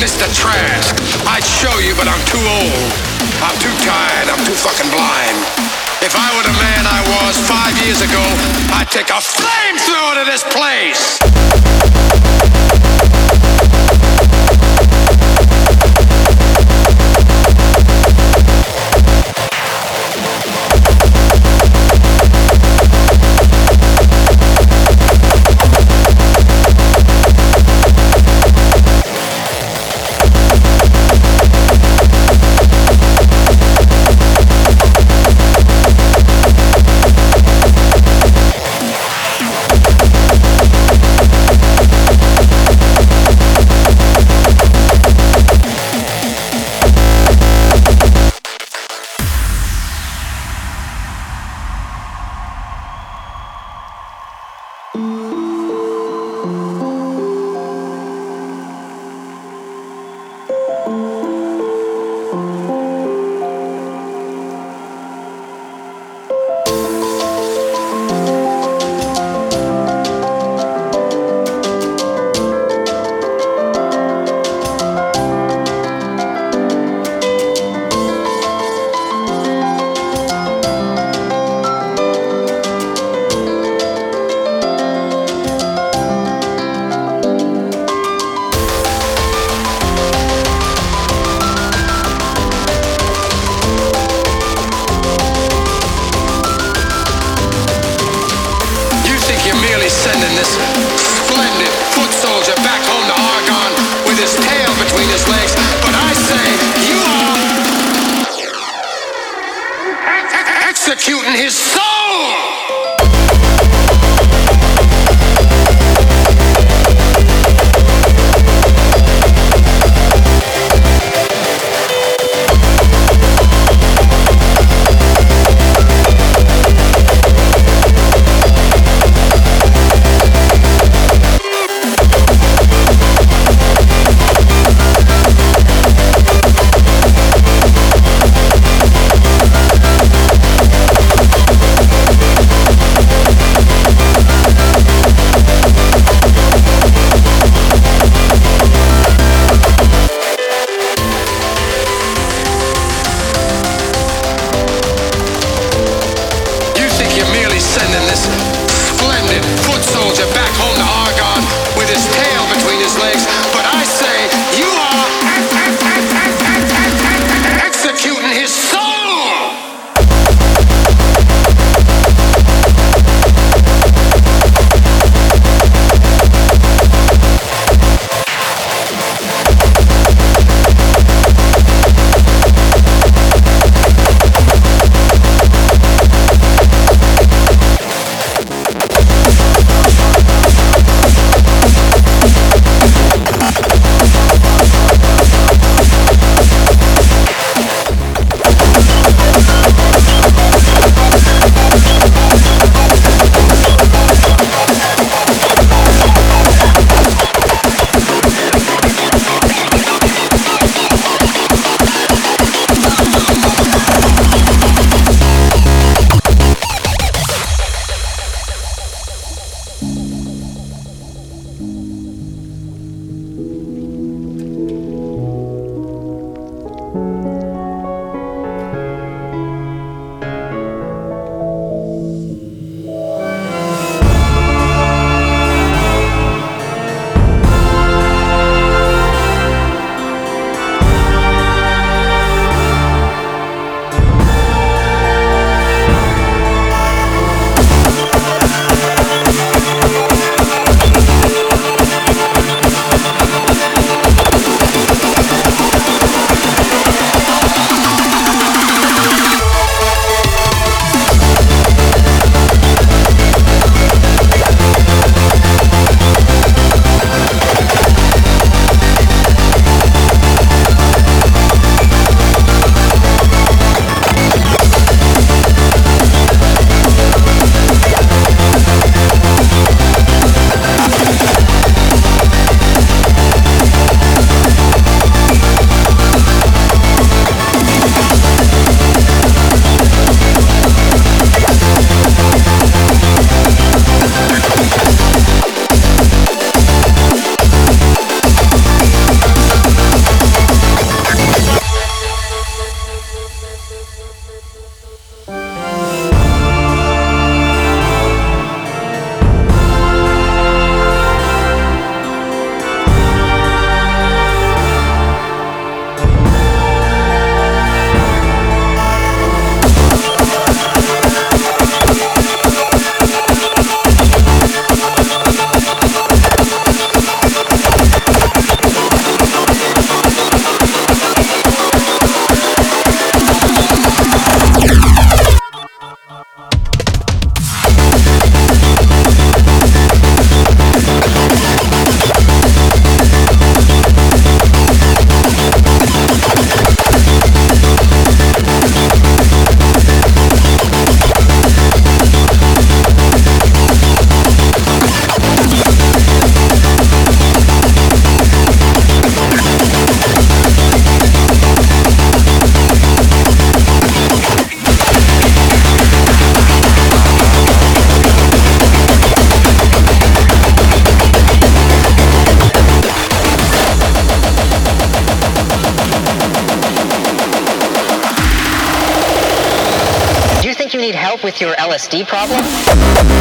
Mr. Trash. I'd show you, but I'm too old. I'm too tired. I'm too fucking blind. If I were the man I was five years ago, I'd take a flamethrower to this place.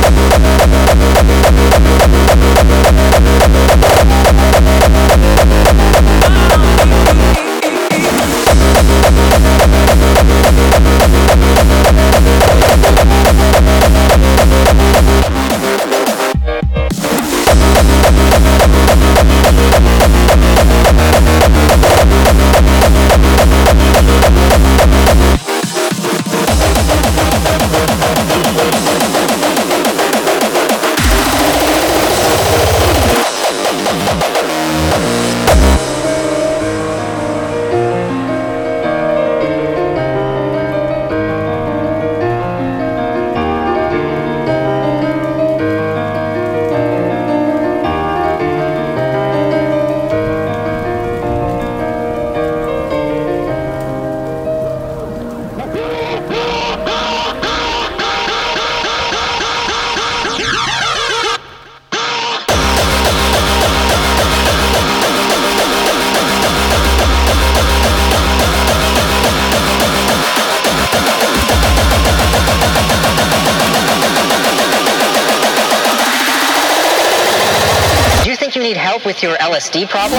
With LSD problem?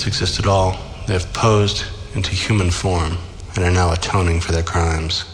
Spirits exist at all, they have posed into human form and are now atoning for their crimes.